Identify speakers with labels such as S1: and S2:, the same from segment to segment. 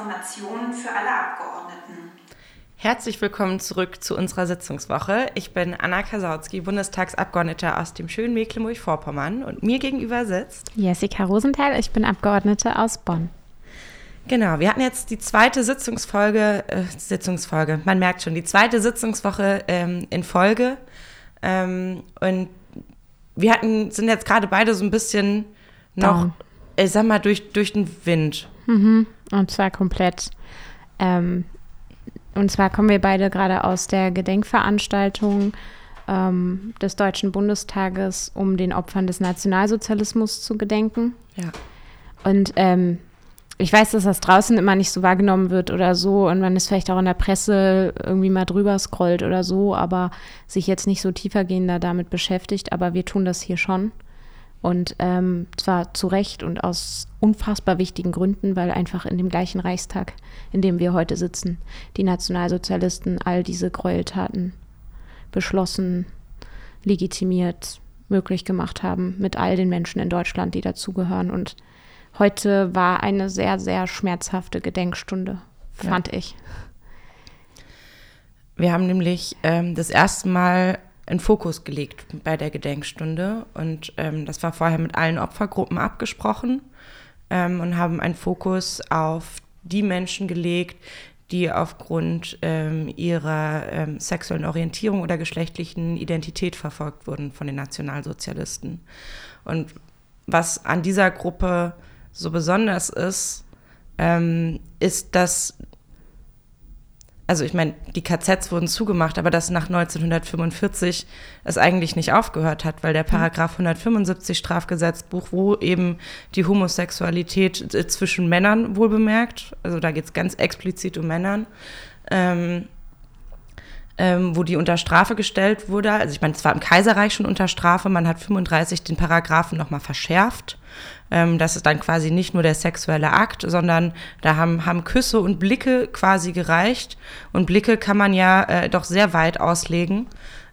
S1: Informationen für alle Abgeordneten.
S2: Herzlich willkommen zurück zu unserer Sitzungswoche. Ich bin Anna Kasautsky, Bundestagsabgeordnete aus dem schönen Mecklenburg-Vorpommern und mir gegenüber sitzt
S3: Jessica Rosenthal, ich bin Abgeordnete aus Bonn.
S2: Genau, wir hatten jetzt die zweite Sitzungsfolge, äh, Sitzungsfolge, man merkt schon, die zweite Sitzungswoche ähm, in Folge. Ähm, und wir hatten, sind jetzt gerade beide so ein bisschen noch, ich sag mal, durch, durch den Wind.
S3: Mhm. Und zwar komplett. Ähm, und zwar kommen wir beide gerade aus der Gedenkveranstaltung ähm, des Deutschen Bundestages, um den Opfern des Nationalsozialismus zu gedenken.
S2: Ja.
S3: Und ähm, ich weiß, dass das draußen immer nicht so wahrgenommen wird oder so und man ist vielleicht auch in der Presse irgendwie mal drüber scrollt oder so, aber sich jetzt nicht so tiefergehender damit beschäftigt. Aber wir tun das hier schon. Und ähm, zwar zu Recht und aus unfassbar wichtigen Gründen, weil einfach in dem gleichen Reichstag, in dem wir heute sitzen, die Nationalsozialisten all diese Gräueltaten beschlossen, legitimiert, möglich gemacht haben mit all den Menschen in Deutschland, die dazugehören. Und heute war eine sehr, sehr schmerzhafte Gedenkstunde, fand ja. ich.
S2: Wir haben nämlich ähm, das erste Mal einen Fokus gelegt bei der Gedenkstunde und ähm, das war vorher mit allen Opfergruppen abgesprochen ähm, und haben einen Fokus auf die Menschen gelegt, die aufgrund ähm, ihrer ähm, sexuellen Orientierung oder geschlechtlichen Identität verfolgt wurden von den Nationalsozialisten. Und was an dieser Gruppe so besonders ist, ähm, ist, dass, also ich meine, die KZs wurden zugemacht, aber dass nach 1945 es eigentlich nicht aufgehört hat, weil der mhm. Paragraph 175 Strafgesetzbuch, wo eben die Homosexualität äh, zwischen Männern wohl bemerkt, also da geht es ganz explizit um Männern, ähm, ähm, wo die unter Strafe gestellt wurde. Also ich meine, es war im Kaiserreich schon unter Strafe, man hat 35 den Paragraphen nochmal verschärft. Ähm, das ist dann quasi nicht nur der sexuelle Akt, sondern da haben, haben Küsse und Blicke quasi gereicht. Und Blicke kann man ja äh, doch sehr weit auslegen,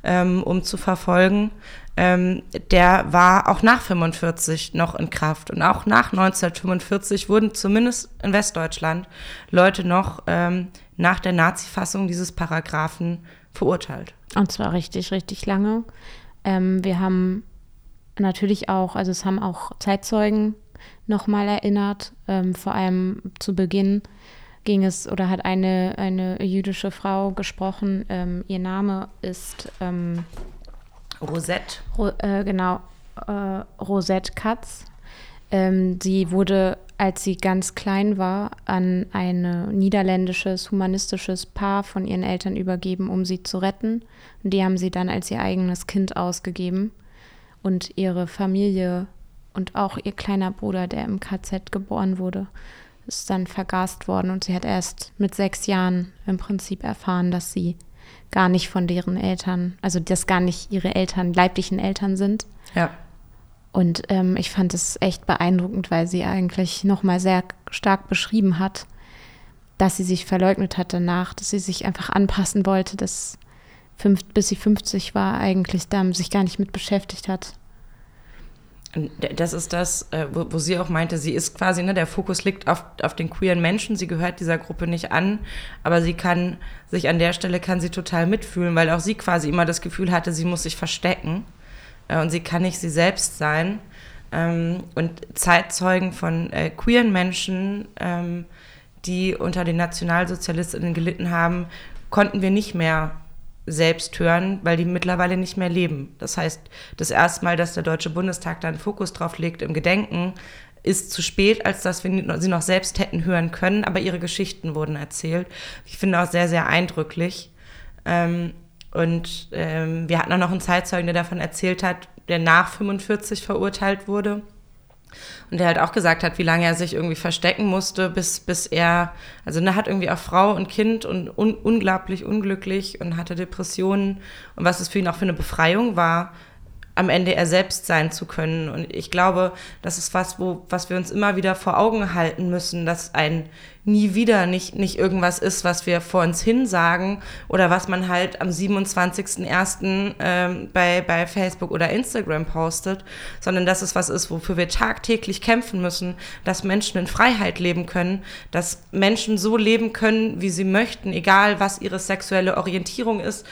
S2: ähm, um zu verfolgen. Ähm, der war auch nach 45 noch in Kraft. Und auch nach 1945 wurden zumindest in Westdeutschland Leute noch ähm, nach der Nazi-Fassung dieses Paragraphen verurteilt.
S3: Und zwar richtig, richtig lange. Ähm, wir haben natürlich auch, also es haben auch Zeitzeugen nochmal erinnert, ähm, vor allem zu Beginn ging es oder hat eine, eine jüdische Frau gesprochen. Ähm, ihr Name ist ähm,
S2: Rosette.
S3: Ro äh, genau, äh, Rosette Katz. Ähm, sie wurde, als sie ganz klein war, an ein niederländisches humanistisches Paar von ihren Eltern übergeben, um sie zu retten. Und die haben sie dann als ihr eigenes Kind ausgegeben. Und ihre Familie und auch ihr kleiner Bruder, der im KZ geboren wurde, ist dann vergast worden. Und sie hat erst mit sechs Jahren im Prinzip erfahren, dass sie gar nicht von deren Eltern, also dass gar nicht ihre Eltern leiblichen Eltern sind.
S2: Ja.
S3: Und ähm, ich fand es echt beeindruckend, weil sie eigentlich nochmal sehr stark beschrieben hat, dass sie sich verleugnet hat danach, dass sie sich einfach anpassen wollte, dass fünf, bis sie 50 war, eigentlich da sich gar nicht mit beschäftigt hat.
S2: Das ist das, äh, wo, sie auch meinte, sie ist quasi, ne, der Fokus liegt auf, auf den queeren Menschen, sie gehört dieser Gruppe nicht an, aber sie kann sich an der Stelle, kann sie total mitfühlen, weil auch sie quasi immer das Gefühl hatte, sie muss sich verstecken äh, und sie kann nicht sie selbst sein. Ähm, und Zeitzeugen von äh, queeren Menschen, ähm, die unter den Nationalsozialistinnen gelitten haben, konnten wir nicht mehr selbst hören, weil die mittlerweile nicht mehr leben. Das heißt, das erste Mal, dass der Deutsche Bundestag da einen Fokus drauf legt im Gedenken, ist zu spät, als dass wir sie noch selbst hätten hören können, aber ihre Geschichten wurden erzählt. Ich finde auch sehr, sehr eindrücklich. Ähm, und ähm, wir hatten auch noch einen Zeitzeugen, der davon erzählt hat, der nach 45 verurteilt wurde und der halt auch gesagt hat, wie lange er sich irgendwie verstecken musste, bis, bis er, also er hat irgendwie auch Frau und Kind und un, unglaublich unglücklich und hatte Depressionen. Und was es für ihn auch für eine Befreiung war, am Ende er selbst sein zu können. Und ich glaube, das ist was, wo, was wir uns immer wieder vor Augen halten müssen, dass ein nie wieder nicht, nicht irgendwas ist, was wir vor uns hin sagen oder was man halt am 27.01. Ähm, bei, bei Facebook oder Instagram postet, sondern dass es was ist, wofür wir tagtäglich kämpfen müssen, dass Menschen in Freiheit leben können, dass Menschen so leben können, wie sie möchten, egal was ihre sexuelle Orientierung ist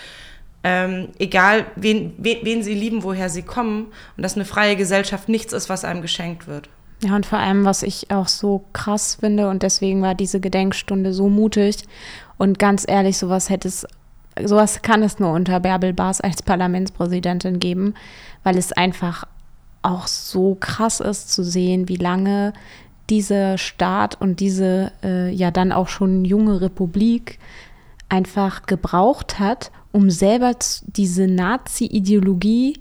S2: ähm, egal wen, wen, wen sie lieben, woher sie kommen und dass eine freie Gesellschaft nichts ist, was einem geschenkt wird.
S3: Ja, und vor allem, was ich auch so krass finde, und deswegen war diese Gedenkstunde so mutig. Und ganz ehrlich, sowas hätte es, sowas kann es nur unter Bärbel Baas als Parlamentspräsidentin geben, weil es einfach auch so krass ist zu sehen, wie lange dieser Staat und diese äh, ja dann auch schon junge Republik einfach gebraucht hat, um selber diese Nazi-Ideologie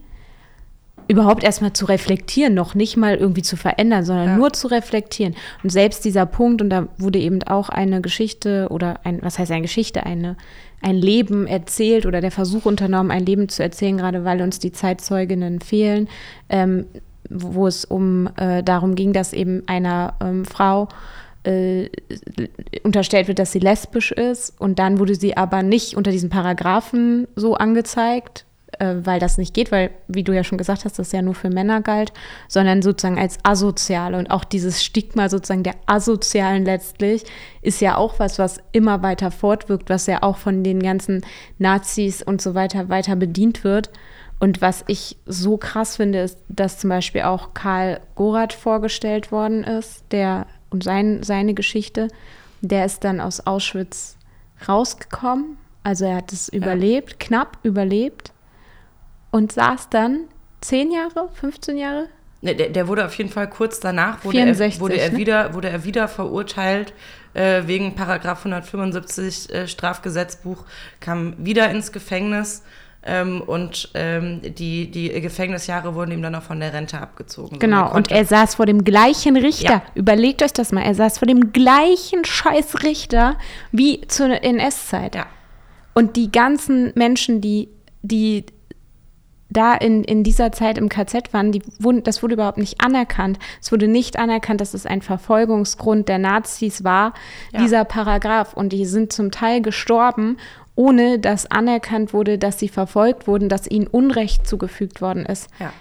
S3: überhaupt erstmal zu reflektieren, noch nicht mal irgendwie zu verändern, sondern ja. nur zu reflektieren. Und selbst dieser Punkt, und da wurde eben auch eine Geschichte oder ein, was heißt eine Geschichte, eine, ein Leben erzählt oder der Versuch unternommen, ein Leben zu erzählen, gerade weil uns die Zeitzeuginnen fehlen, ähm, wo es um äh, darum ging, dass eben einer ähm, Frau äh, unterstellt wird, dass sie lesbisch ist. Und dann wurde sie aber nicht unter diesen Paragraphen so angezeigt, äh, weil das nicht geht, weil, wie du ja schon gesagt hast, das ja nur für Männer galt, sondern sozusagen als asoziale. Und auch dieses Stigma sozusagen der Asozialen letztlich ist ja auch was, was immer weiter fortwirkt, was ja auch von den ganzen Nazis und so weiter weiter bedient wird. Und was ich so krass finde, ist, dass zum Beispiel auch Karl Gorath vorgestellt worden ist, der und sein, seine Geschichte. Der ist dann aus Auschwitz rausgekommen. Also er hat es ja. überlebt, knapp überlebt und saß dann zehn Jahre, 15 Jahre?
S2: Ne, der, der, wurde auf jeden Fall kurz danach, wurde, 64, er, wurde, er, ne? wieder, wurde er wieder verurteilt äh, wegen Paragraph 175 äh, Strafgesetzbuch, kam wieder ins Gefängnis ähm, und ähm, die, die Gefängnisjahre wurden ihm dann auch von der Rente abgezogen.
S3: Genau, und er saß vor dem gleichen Richter. Ja. Überlegt euch das mal, er saß vor dem gleichen scheiß Richter wie zur NS-Zeit. Ja. Und die ganzen Menschen, die, die da in, in dieser Zeit im KZ waren, die wurden, das wurde überhaupt nicht anerkannt. Es wurde nicht anerkannt, dass es ein Verfolgungsgrund der Nazis war, ja. dieser Paragraph. Und die sind zum Teil gestorben ohne dass anerkannt wurde, dass sie verfolgt wurden, dass ihnen Unrecht zugefügt worden ist. Ja.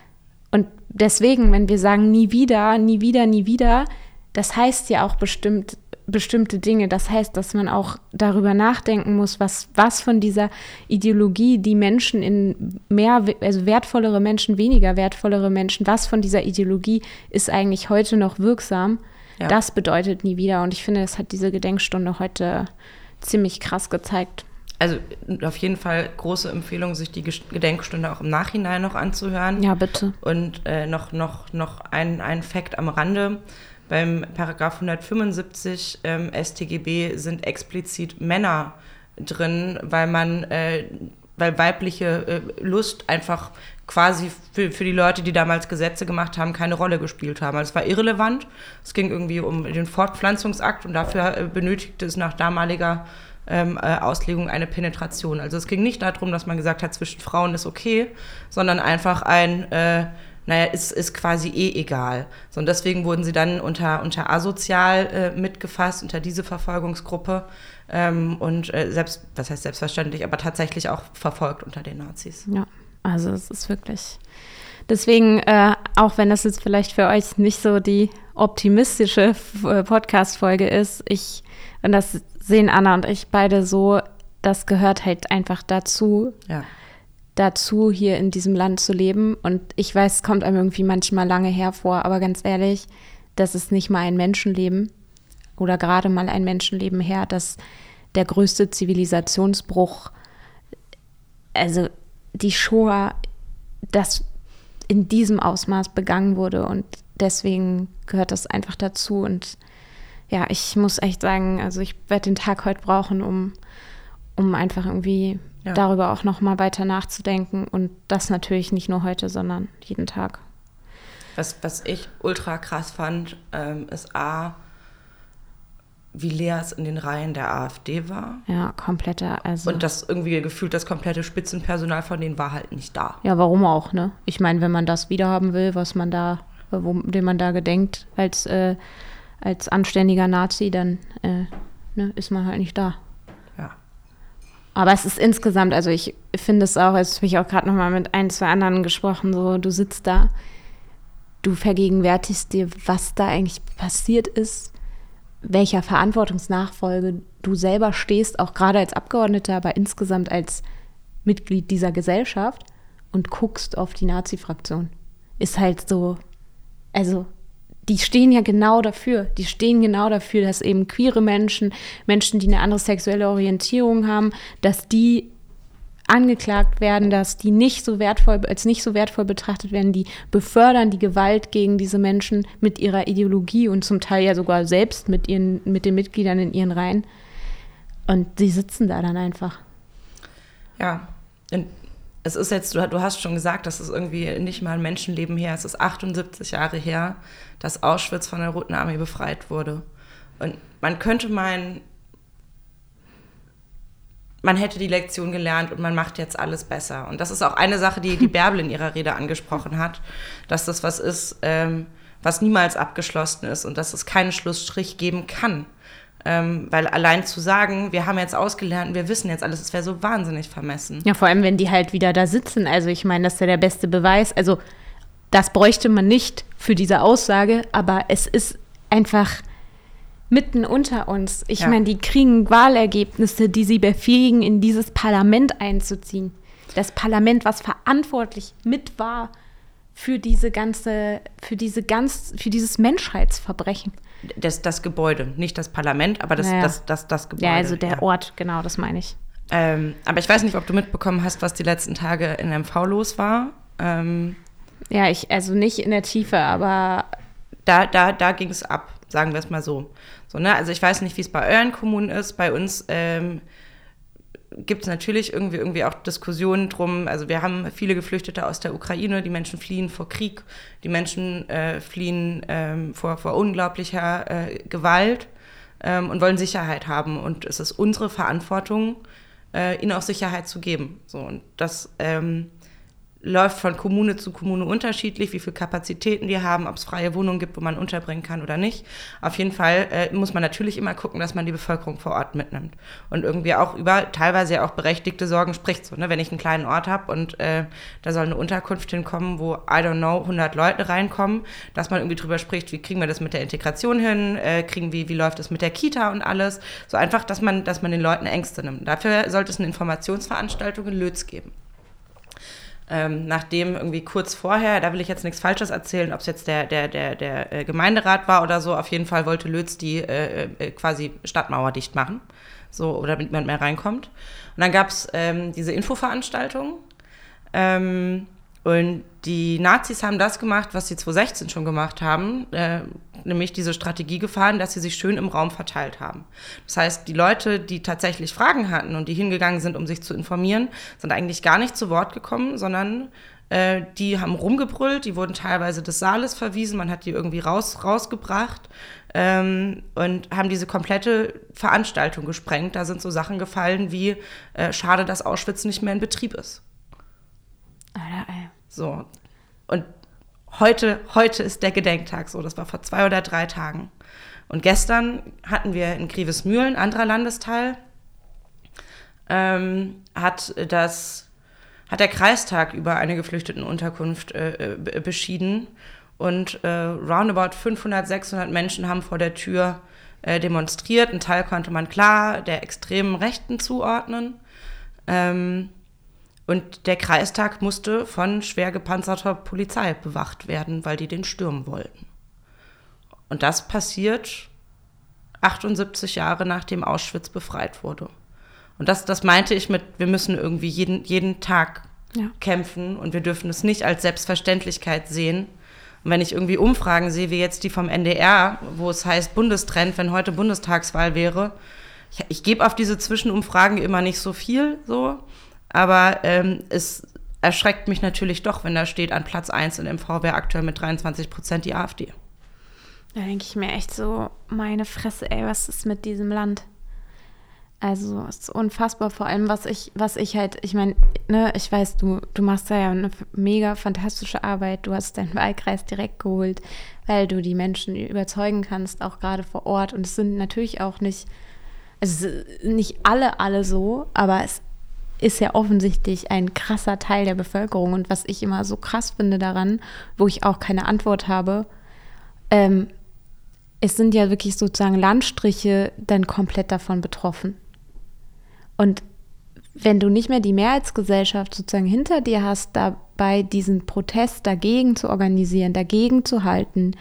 S3: Und deswegen, wenn wir sagen, nie wieder, nie wieder, nie wieder, das heißt ja auch bestimmt, bestimmte Dinge. Das heißt, dass man auch darüber nachdenken muss, was, was von dieser Ideologie die Menschen in mehr, also wertvollere Menschen, weniger wertvollere Menschen, was von dieser Ideologie ist eigentlich heute noch wirksam. Ja. Das bedeutet nie wieder. Und ich finde, das hat diese Gedenkstunde heute ziemlich krass gezeigt
S2: also auf jeden Fall große Empfehlung, sich die Gedenkstunde auch im Nachhinein noch anzuhören.
S3: Ja, bitte.
S2: Und äh, noch, noch, noch ein, ein Fakt am Rande. Beim Paragraph 175 ähm, StGB sind explizit Männer drin, weil man, äh, weil weibliche äh, Lust einfach quasi für, für die Leute, die damals Gesetze gemacht haben, keine Rolle gespielt haben. Also es war irrelevant. Es ging irgendwie um den Fortpflanzungsakt und dafür äh, benötigte es nach damaliger ähm, äh, Auslegung eine Penetration. Also es ging nicht darum, dass man gesagt hat, zwischen Frauen ist okay, sondern einfach ein, äh, naja, ist, ist quasi eh egal. So, und deswegen wurden sie dann unter, unter asozial äh, mitgefasst, unter diese Verfolgungsgruppe. Ähm, und äh, selbst, was heißt selbstverständlich, aber tatsächlich auch verfolgt unter den Nazis.
S3: Ja, also es ist wirklich. Deswegen, äh, auch wenn das jetzt vielleicht für euch nicht so die optimistische äh, Podcast-Folge ist, ich, und das sehen Anna und ich beide so, das gehört halt einfach dazu. Ja. Dazu, hier in diesem Land zu leben. Und ich weiß, es kommt einem irgendwie manchmal lange hervor, aber ganz ehrlich, das ist nicht mal ein Menschenleben oder gerade mal ein Menschenleben her, dass der größte Zivilisationsbruch, also die Shoah, das in diesem Ausmaß begangen wurde und deswegen gehört das einfach dazu und ja, ich muss echt sagen, also ich werde den Tag heute brauchen, um, um einfach irgendwie ja. darüber auch nochmal weiter nachzudenken. Und das natürlich nicht nur heute, sondern jeden Tag.
S2: Was, was ich ultra krass fand, ähm, ist A, wie leer es in den Reihen der AfD war.
S3: Ja, komplette, also.
S2: Und das irgendwie gefühlt das komplette Spitzenpersonal von denen war halt nicht da.
S3: Ja, warum auch, ne? Ich meine, wenn man das wiederhaben will, was man da, wo, dem man da gedenkt als, äh, als anständiger Nazi, dann äh, ne, ist man halt nicht da.
S2: Ja.
S3: Aber es ist insgesamt, also ich finde es auch, jetzt habe ich auch gerade noch mal mit ein, zwei anderen gesprochen, so du sitzt da, du vergegenwärtigst dir, was da eigentlich passiert ist, welcher Verantwortungsnachfolge du selber stehst, auch gerade als Abgeordneter, aber insgesamt als Mitglied dieser Gesellschaft und guckst auf die Nazi-Fraktion. Ist halt so, also die stehen ja genau dafür. Die stehen genau dafür, dass eben queere Menschen, Menschen, die eine andere sexuelle Orientierung haben, dass die angeklagt werden, dass die nicht so wertvoll, als nicht so wertvoll betrachtet werden, die befördern die Gewalt gegen diese Menschen mit ihrer Ideologie und zum Teil ja sogar selbst mit ihren, mit den Mitgliedern in ihren Reihen. Und die sitzen da dann einfach.
S2: Ja, und es ist jetzt, du, du hast schon gesagt, das ist irgendwie nicht mal ein Menschenleben her, es ist 78 Jahre her, dass Auschwitz von der Roten Armee befreit wurde. Und man könnte meinen, man hätte die Lektion gelernt und man macht jetzt alles besser. Und das ist auch eine Sache, die die Bärbel in ihrer Rede angesprochen hat, dass das was ist, ähm, was niemals abgeschlossen ist und dass es keinen Schlussstrich geben kann. Ähm, weil allein zu sagen, wir haben jetzt ausgelernt und wir wissen jetzt alles, das wäre so wahnsinnig vermessen.
S3: Ja, vor allem, wenn die halt wieder da sitzen. Also ich meine, das ist ja der beste Beweis. Also das bräuchte man nicht für diese Aussage, aber es ist einfach mitten unter uns. Ich ja. meine, die kriegen Wahlergebnisse, die sie befähigen, in dieses Parlament einzuziehen. Das Parlament, was verantwortlich mit war für diese ganze, für diese ganz, für dieses Menschheitsverbrechen.
S2: Das, das Gebäude, nicht das Parlament, aber das, naja. das, das, das Gebäude.
S3: Ja, also der ja. Ort, genau, das meine ich.
S2: Ähm, aber ich weiß nicht, ob du mitbekommen hast, was die letzten Tage in MV los war. Ähm,
S3: ja, ich, also nicht in der Tiefe, aber.
S2: Da, da, da ging es ab, sagen wir es mal so. So, ne? Also ich weiß nicht, wie es bei euren Kommunen ist. Bei uns ähm, gibt es natürlich irgendwie, irgendwie auch Diskussionen drum. Also wir haben viele Geflüchtete aus der Ukraine, die Menschen fliehen vor Krieg, die Menschen äh, fliehen ähm, vor, vor unglaublicher äh, Gewalt ähm, und wollen Sicherheit haben. Und es ist unsere Verantwortung, äh, ihnen auch Sicherheit zu geben. So, und das ähm, läuft von Kommune zu Kommune unterschiedlich, wie viele Kapazitäten die haben, ob es freie Wohnungen gibt, wo man unterbringen kann oder nicht. Auf jeden Fall äh, muss man natürlich immer gucken, dass man die Bevölkerung vor Ort mitnimmt und irgendwie auch über teilweise auch berechtigte Sorgen spricht. So, ne? Wenn ich einen kleinen Ort habe und äh, da soll eine Unterkunft hinkommen, wo, I don't know, 100 Leute reinkommen, dass man irgendwie drüber spricht, wie kriegen wir das mit der Integration hin, äh, kriegen wie, wie läuft es mit der Kita und alles. So einfach, dass man, dass man den Leuten Ängste nimmt. Dafür sollte es eine Informationsveranstaltung in Lötz geben ähm, nachdem irgendwie kurz vorher, da will ich jetzt nichts Falsches erzählen, ob es jetzt der, der, der, der äh, Gemeinderat war oder so, auf jeden Fall wollte Lötz die äh, äh, quasi Stadtmauer dicht machen, so, damit niemand mehr reinkommt. Und dann gab es ähm, diese Infoveranstaltung. Ähm, und die Nazis haben das gemacht, was sie 2016 schon gemacht haben, äh, nämlich diese Strategie gefahren, dass sie sich schön im Raum verteilt haben. Das heißt, die Leute, die tatsächlich Fragen hatten und die hingegangen sind, um sich zu informieren, sind eigentlich gar nicht zu Wort gekommen, sondern äh, die haben rumgebrüllt, die wurden teilweise des Saales verwiesen, man hat die irgendwie raus, rausgebracht ähm, und haben diese komplette Veranstaltung gesprengt. Da sind so Sachen gefallen wie, äh, schade, dass Auschwitz nicht mehr in Betrieb ist. So. Und heute, heute ist der Gedenktag so. Das war vor zwei oder drei Tagen. Und gestern hatten wir in Grevesmühlen, anderer Landesteil, ähm, hat das hat der Kreistag über eine Geflüchtetenunterkunft äh, äh beschieden und äh, roundabout 500, 600 Menschen haben vor der Tür äh, demonstriert. Ein Teil konnte man klar der extremen Rechten zuordnen. Ähm, und der Kreistag musste von schwer gepanzerter Polizei bewacht werden, weil die den stürmen wollten. Und das passiert 78 Jahre nachdem Auschwitz befreit wurde. Und das, das meinte ich mit, wir müssen irgendwie jeden, jeden Tag ja. kämpfen und wir dürfen es nicht als Selbstverständlichkeit sehen. Und wenn ich irgendwie Umfragen sehe, wie jetzt die vom NDR, wo es heißt Bundestrend, wenn heute Bundestagswahl wäre, ich, ich gebe auf diese Zwischenumfragen immer nicht so viel, so. Aber ähm, es erschreckt mich natürlich doch, wenn da steht, an Platz 1 in MV wäre aktuell mit 23 Prozent die AfD.
S3: Da denke ich mir echt so, meine Fresse, ey, was ist mit diesem Land? Also es ist unfassbar, vor allem was ich, was ich halt, ich meine, ne, ich weiß, du, du machst da ja eine mega fantastische Arbeit. Du hast deinen Wahlkreis direkt geholt, weil du die Menschen überzeugen kannst, auch gerade vor Ort. Und es sind natürlich auch nicht, also nicht alle, alle so, aber es ist ja offensichtlich ein krasser Teil der Bevölkerung. Und was ich immer so krass finde daran, wo ich auch keine Antwort habe, ähm, es sind ja wirklich sozusagen Landstriche dann komplett davon betroffen. Und wenn du nicht mehr die Mehrheitsgesellschaft sozusagen hinter dir hast, dabei diesen Protest dagegen zu organisieren, dagegen zu halten,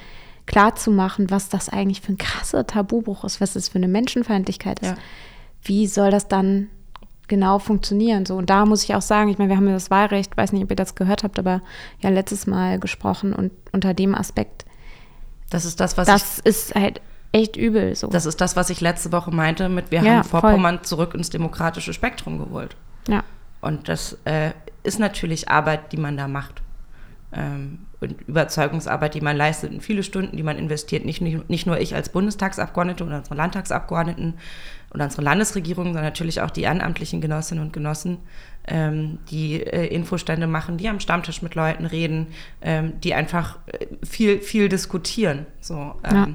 S3: klarzumachen, was das eigentlich für ein krasser Tabubruch ist, was das für eine Menschenfeindlichkeit ist, ja. wie soll das dann genau funktionieren? So, und da muss ich auch sagen, ich meine, wir haben ja das Wahlrecht, weiß nicht, ob ihr das gehört habt, aber ja letztes Mal gesprochen und unter dem Aspekt.
S2: Das ist das, was
S3: das ist halt echt übel. So.
S2: Das ist das, was ich letzte Woche meinte mit, wir ja, haben Vorpommern voll. zurück ins demokratische Spektrum geholt.
S3: Ja.
S2: Und das äh, ist natürlich Arbeit, die man da macht. Ähm, und Überzeugungsarbeit, die man leistet und viele Stunden, die man investiert. Nicht, nicht, nicht nur ich als Bundestagsabgeordnete oder unsere Landtagsabgeordneten oder unsere Landesregierung, sondern natürlich auch die ehrenamtlichen Genossinnen und Genossen, ähm, die äh, Infostände machen, die am Stammtisch mit Leuten reden, ähm, die einfach äh, viel, viel diskutieren. So, ähm, ja.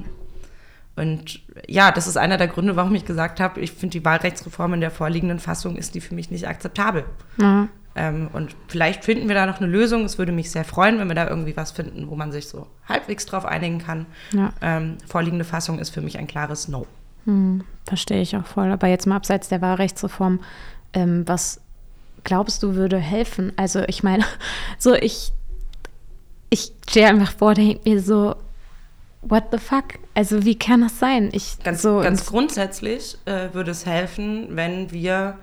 S2: Und ja, das ist einer der Gründe, warum ich gesagt habe, ich finde die Wahlrechtsreform in der vorliegenden Fassung ist die für mich nicht akzeptabel. Mhm. Ähm, und vielleicht finden wir da noch eine Lösung. Es würde mich sehr freuen, wenn wir da irgendwie was finden, wo man sich so halbwegs drauf einigen kann. Ja. Ähm, vorliegende Fassung ist für mich ein klares No.
S3: Mhm, verstehe ich auch voll. Aber jetzt mal abseits der Wahlrechtsreform, ähm, was glaubst du würde helfen? Also ich meine, so ich, ich stehe einfach vor, denke mir so, what the fuck? Also wie kann das sein?
S2: Ich, ganz, so ganz grundsätzlich äh, würde es helfen, wenn wir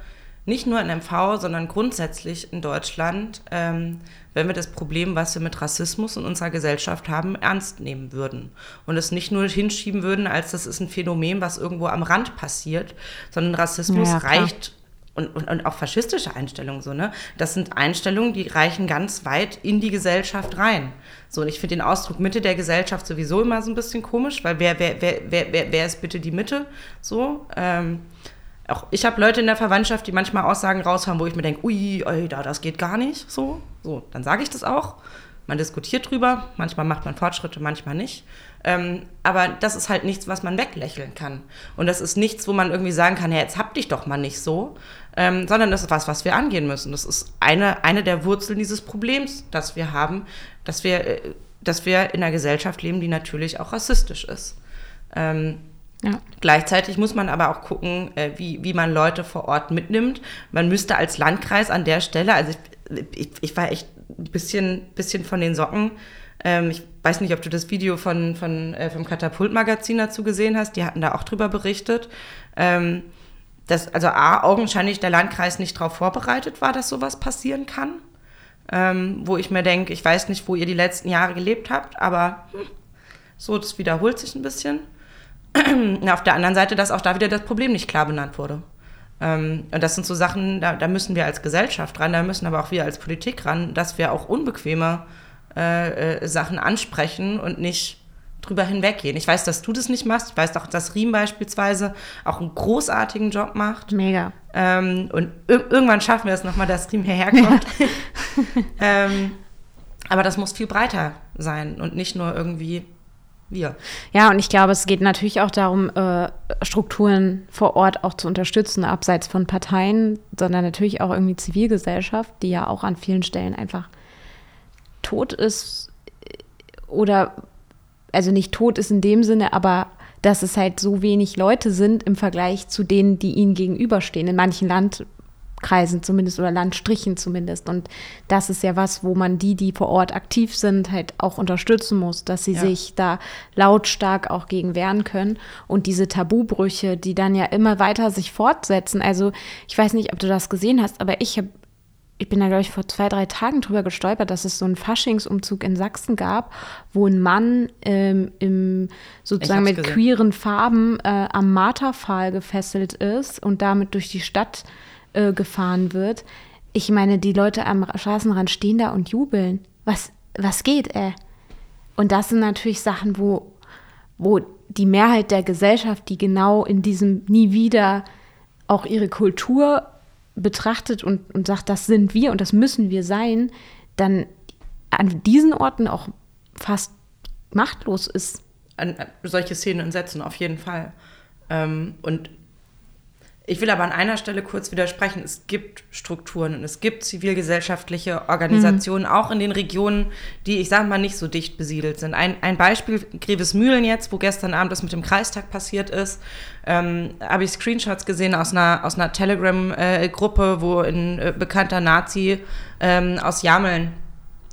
S2: nicht nur in MV, sondern grundsätzlich in Deutschland, ähm, wenn wir das Problem, was wir mit Rassismus in unserer Gesellschaft haben, ernst nehmen würden. Und es nicht nur hinschieben würden, als das ist ein Phänomen, was irgendwo am Rand passiert, sondern Rassismus ja, reicht und, und, und, auch faschistische Einstellungen so, ne? Das sind Einstellungen, die reichen ganz weit in die Gesellschaft rein. So, und ich finde den Ausdruck Mitte der Gesellschaft sowieso immer so ein bisschen komisch, weil wer, wer, wer, wer, wer, wer ist bitte die Mitte? So, ähm, auch ich habe Leute in der Verwandtschaft, die manchmal Aussagen raushauen, wo ich mir denke, ui, da, das geht gar nicht. So, so, dann sage ich das auch. Man diskutiert drüber, manchmal macht man Fortschritte, manchmal nicht. Ähm, aber das ist halt nichts, was man weglächeln kann. Und das ist nichts, wo man irgendwie sagen kann, ja, jetzt hab dich doch mal nicht so, ähm, sondern das ist was, was wir angehen müssen. Das ist eine, eine der Wurzeln dieses Problems, das wir haben, dass wir, äh, dass wir in einer Gesellschaft leben, die natürlich auch rassistisch ist. Ähm, ja. Gleichzeitig muss man aber auch gucken, äh, wie, wie man Leute vor Ort mitnimmt. Man müsste als Landkreis an der Stelle, also ich, ich, ich war echt ein bisschen, bisschen von den Socken. Ähm, ich weiß nicht, ob du das Video von, von, äh, vom Katapult-Magazin dazu gesehen hast. Die hatten da auch drüber berichtet. Ähm, dass also A, augenscheinlich der Landkreis nicht darauf vorbereitet war, dass sowas passieren kann. Ähm, wo ich mir denke, ich weiß nicht, wo ihr die letzten Jahre gelebt habt, aber hm, so, das wiederholt sich ein bisschen. auf der anderen Seite, dass auch da wieder das Problem nicht klar benannt wurde. Ähm, und das sind so Sachen, da, da, müssen wir als Gesellschaft ran, da müssen aber auch wir als Politik ran, dass wir auch unbequeme äh, äh, Sachen ansprechen und nicht drüber hinweggehen. Ich weiß, dass du das nicht machst. Ich weiß auch, dass Riem beispielsweise auch einen großartigen Job macht.
S3: Mega.
S2: Ähm, und irgendwann schaffen wir es nochmal, dass Riem hierher kommt. ähm, aber das muss viel breiter sein und nicht nur irgendwie wir.
S3: Ja, und ich glaube, es geht natürlich auch darum, äh, Strukturen vor Ort auch zu unterstützen, abseits von Parteien, sondern natürlich auch irgendwie Zivilgesellschaft, die ja auch an vielen Stellen einfach tot ist oder also nicht tot ist in dem Sinne, aber dass es halt so wenig Leute sind im Vergleich zu denen, die ihnen gegenüberstehen. In manchen Landkreisen zumindest oder Landstrichen zumindest. Und das ist ja was, wo man die, die vor Ort aktiv sind, halt auch unterstützen muss, dass sie ja. sich da lautstark auch gegen wehren können. Und diese Tabubrüche, die dann ja immer weiter sich fortsetzen. Also ich weiß nicht, ob du das gesehen hast, aber ich habe ich bin da, glaube ich, vor zwei, drei Tagen drüber gestolpert, dass es so einen Faschingsumzug in Sachsen gab, wo ein Mann ähm, im, sozusagen mit gesehen. queeren Farben äh, am Marterpfahl gefesselt ist und damit durch die Stadt äh, gefahren wird. Ich meine, die Leute am Straßenrand stehen da und jubeln. Was, was geht, ey? Und das sind natürlich Sachen, wo, wo die Mehrheit der Gesellschaft, die genau in diesem nie wieder auch ihre Kultur betrachtet und, und sagt, das sind wir und das müssen wir sein, dann an diesen Orten auch fast machtlos ist.
S2: An, solche Szenen setzen, auf jeden Fall. Ähm, und ich will aber an einer Stelle kurz widersprechen. Es gibt Strukturen und es gibt zivilgesellschaftliche Organisationen, mhm. auch in den Regionen, die, ich sage mal, nicht so dicht besiedelt sind. Ein, ein Beispiel, Grevesmühlen jetzt, wo gestern Abend das mit dem Kreistag passiert ist, ähm, habe ich Screenshots gesehen aus einer, aus einer Telegram-Gruppe, äh, wo ein äh, bekannter Nazi ähm, aus Jameln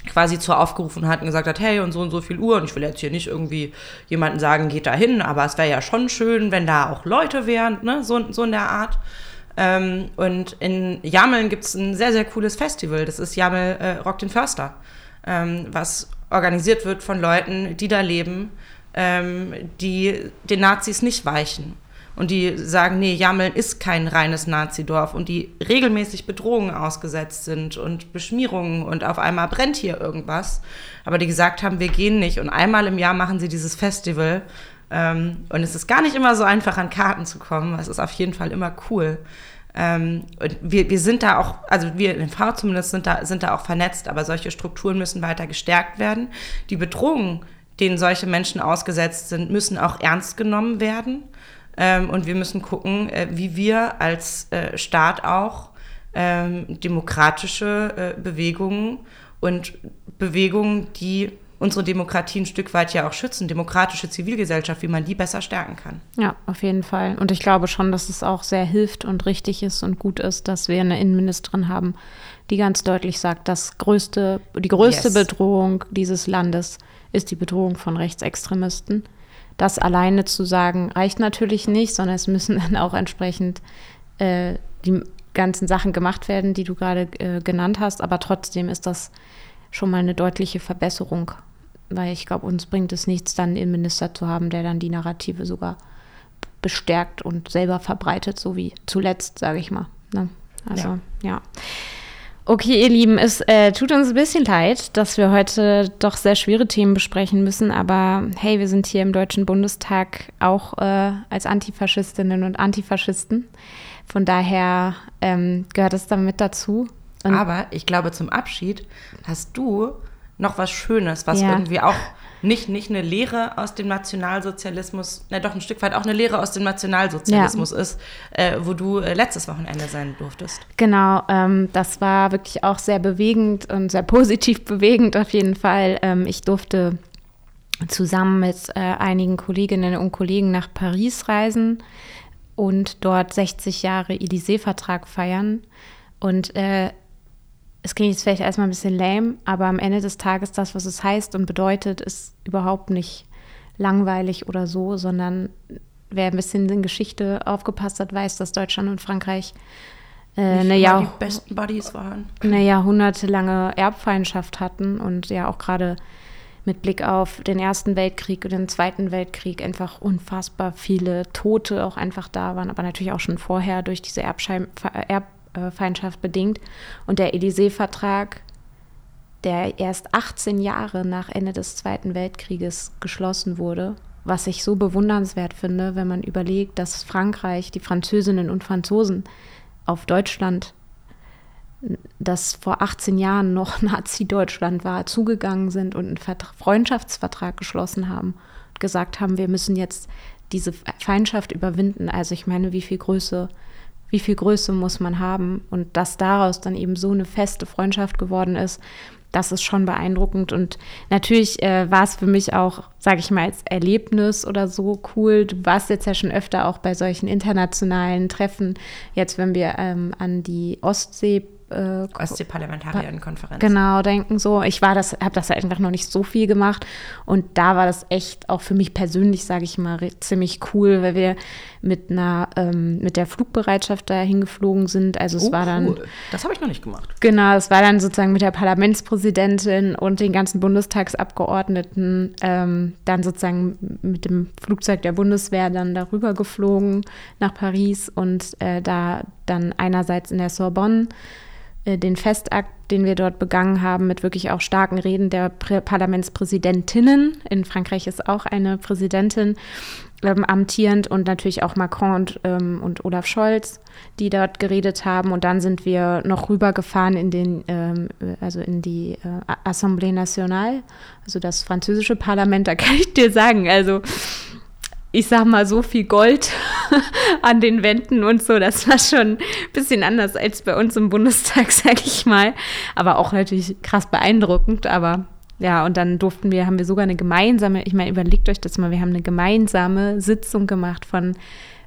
S2: quasi zu aufgerufen hat und gesagt hat, hey, und so und so viel Uhr, und ich will jetzt hier nicht irgendwie jemanden sagen, geht da hin, aber es wäre ja schon schön, wenn da auch Leute wären, ne? so, so in der Art. Ähm, und in Jameln gibt es ein sehr, sehr cooles Festival, das ist Jamel äh, Rock den Förster, ähm, was organisiert wird von Leuten, die da leben, ähm, die den Nazis nicht weichen und die sagen, nee, Jameln ist kein reines Nazidorf und die regelmäßig Bedrohungen ausgesetzt sind und Beschmierungen und auf einmal brennt hier irgendwas, aber die gesagt haben, wir gehen nicht und einmal im Jahr machen sie dieses Festival ähm, und es ist gar nicht immer so einfach an Karten zu kommen, es ist auf jeden Fall immer cool. Ähm, und wir, wir sind da auch, also wir in V zumindest sind da, sind da auch vernetzt, aber solche Strukturen müssen weiter gestärkt werden. Die Bedrohungen, denen solche Menschen ausgesetzt sind, müssen auch ernst genommen werden. Ähm, und wir müssen gucken, äh, wie wir als äh, Staat auch ähm, demokratische äh, Bewegungen und Bewegungen, die unsere Demokratie ein Stück weit ja auch schützen, demokratische Zivilgesellschaft, wie man die besser stärken kann.
S3: Ja, auf jeden Fall. Und ich glaube schon, dass es auch sehr hilft und richtig ist und gut ist, dass wir eine Innenministerin haben, die ganz deutlich sagt, dass größte, die größte yes. Bedrohung dieses Landes ist die Bedrohung von Rechtsextremisten das alleine zu sagen, reicht natürlich nicht, sondern es müssen dann auch entsprechend äh, die ganzen Sachen gemacht werden, die du gerade äh, genannt hast. Aber trotzdem ist das schon mal eine deutliche Verbesserung, weil ich glaube, uns bringt es nichts, dann einen Innenminister zu haben, der dann die Narrative sogar bestärkt und selber verbreitet, so wie zuletzt, sage ich mal. Ne? Also, ja. ja. Okay, ihr Lieben, es äh, tut uns ein bisschen leid, dass wir heute doch sehr schwere Themen besprechen müssen, aber hey, wir sind hier im Deutschen Bundestag auch äh, als Antifaschistinnen und Antifaschisten. Von daher ähm, gehört es damit dazu.
S2: Und aber ich glaube, zum Abschied hast du noch was Schönes, was ja. irgendwie auch nicht, nicht eine Lehre aus dem Nationalsozialismus, na doch ein Stück weit auch eine Lehre aus dem Nationalsozialismus ja. ist, äh, wo du äh, letztes Wochenende sein durftest.
S3: Genau, ähm, das war wirklich auch sehr bewegend und sehr positiv bewegend auf jeden Fall. Ähm, ich durfte zusammen mit äh, einigen Kolleginnen und Kollegen nach Paris reisen und dort 60 Jahre Élysée-Vertrag feiern. Und äh, es klingt jetzt vielleicht erstmal ein bisschen lame, aber am Ende des Tages das, was es heißt und bedeutet, ist überhaupt nicht langweilig oder so, sondern wer ein bisschen in Geschichte aufgepasst hat, weiß, dass Deutschland und Frankreich äh, eine, Jahr eine jahrhundertelange Erbfeindschaft hatten und ja auch gerade mit Blick auf den Ersten Weltkrieg und den Zweiten Weltkrieg einfach unfassbar viele Tote auch einfach da waren, aber natürlich auch schon vorher durch diese Erbschein Erb äh, Feindschaft bedingt. Und der Élysée-Vertrag, der erst 18 Jahre nach Ende des Zweiten Weltkrieges geschlossen wurde, was ich so bewundernswert finde, wenn man überlegt, dass Frankreich, die Französinnen und Franzosen auf Deutschland, das vor 18 Jahren noch Nazi-Deutschland war, zugegangen sind und einen Freundschaftsvertrag geschlossen haben und gesagt haben, wir müssen jetzt diese Feindschaft überwinden. Also ich meine, wie viel Größe wie viel Größe muss man haben und dass daraus dann eben so eine feste Freundschaft geworden ist, das ist schon beeindruckend und natürlich äh, war es für mich auch, sage ich mal, als Erlebnis oder so cool. Du warst jetzt ja schon öfter auch bei solchen internationalen Treffen. Jetzt, wenn wir ähm, an die Ostsee
S2: äh, Ostsee-Parlamentarierinnenkonferenz.
S3: Genau, denken so. Ich war das, habe das halt einfach noch nicht so viel gemacht und da war das echt auch für mich persönlich, sage ich mal, ziemlich cool, weil wir mit einer ähm, mit der Flugbereitschaft da hingeflogen sind. Also es oh, war dann. Cool.
S2: Das habe ich noch nicht gemacht.
S3: Genau, es war dann sozusagen mit der Parlamentspräsidentin und den ganzen Bundestagsabgeordneten ähm, dann sozusagen mit dem Flugzeug der Bundeswehr dann darüber geflogen nach Paris und äh, da dann einerseits in der Sorbonne den Festakt, den wir dort begangen haben, mit wirklich auch starken Reden der Prä Parlamentspräsidentinnen. In Frankreich ist auch eine Präsidentin ähm, amtierend und natürlich auch Macron und, ähm, und Olaf Scholz, die dort geredet haben. Und dann sind wir noch rübergefahren in den, ähm, also in die äh, Assemblée Nationale, also das französische Parlament. Da kann ich dir sagen, also ich sag mal, so viel Gold an den Wänden und so. Das war schon ein bisschen anders als bei uns im Bundestag, sag ich mal. Aber auch natürlich krass beeindruckend. Aber ja, und dann durften wir, haben wir sogar eine gemeinsame, ich meine, überlegt euch das mal, wir haben eine gemeinsame Sitzung gemacht von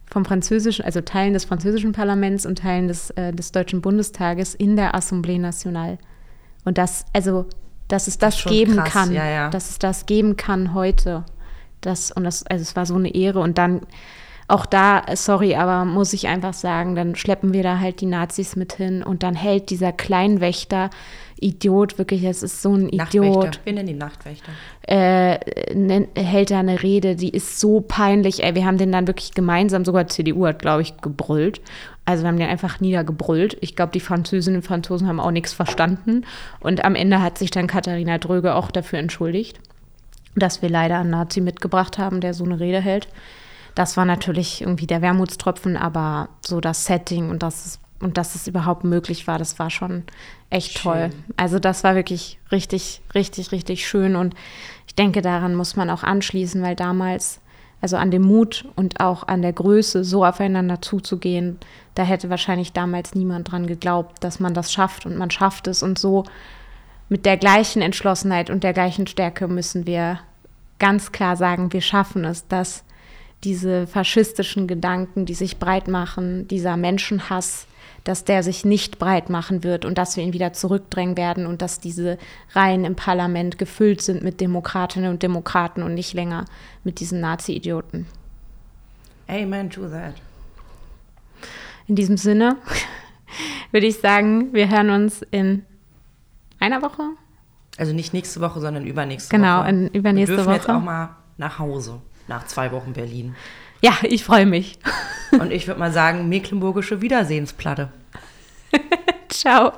S3: vom französischen, also Teilen des französischen Parlaments und Teilen des, äh, des Deutschen Bundestages in der Assemblée Nationale. Und das, also, dass es das, das geben krass, kann, ja, ja. dass es das geben kann heute. Das, und das, also es war so eine Ehre. Und dann, auch da, sorry, aber muss ich einfach sagen, dann schleppen wir da halt die Nazis mit hin und dann hält dieser Kleinwächter, Idiot, wirklich, es ist so ein Idiot.
S2: Wir nennen die Nachtwächter.
S3: Äh, hält da eine Rede, die ist so peinlich. Ey, wir haben den dann wirklich gemeinsam, sogar CDU hat, glaube ich, gebrüllt. Also wir haben den einfach niedergebrüllt. Ich glaube, die Französinnen und Franzosen haben auch nichts verstanden. Und am Ende hat sich dann Katharina Dröge auch dafür entschuldigt dass wir leider einen Nazi mitgebracht haben, der so eine Rede hält. Das war natürlich irgendwie der Wermutstropfen, aber so das Setting und dass es, und dass es überhaupt möglich war, das war schon echt schön. toll. Also das war wirklich richtig, richtig, richtig schön und ich denke, daran muss man auch anschließen, weil damals, also an dem Mut und auch an der Größe, so aufeinander zuzugehen, da hätte wahrscheinlich damals niemand dran geglaubt, dass man das schafft und man schafft es und so mit der gleichen Entschlossenheit und der gleichen Stärke müssen wir ganz klar sagen, wir schaffen es, dass diese faschistischen Gedanken, die sich breit machen, dieser Menschenhass, dass der sich nicht breit machen wird und dass wir ihn wieder zurückdrängen werden und dass diese Reihen im Parlament gefüllt sind mit Demokratinnen und Demokraten und nicht länger mit diesen Nazi-Idioten.
S2: Amen to that.
S3: In diesem Sinne würde ich sagen, wir hören uns in einer Woche?
S2: Also nicht nächste Woche, sondern übernächste
S3: genau,
S2: Woche.
S3: Genau, übernächste
S2: Wir
S3: Woche.
S2: jetzt auch mal nach Hause, nach zwei Wochen Berlin.
S3: Ja, ich freue mich.
S2: Und ich würde mal sagen, mecklenburgische Wiedersehensplatte.
S3: Ciao.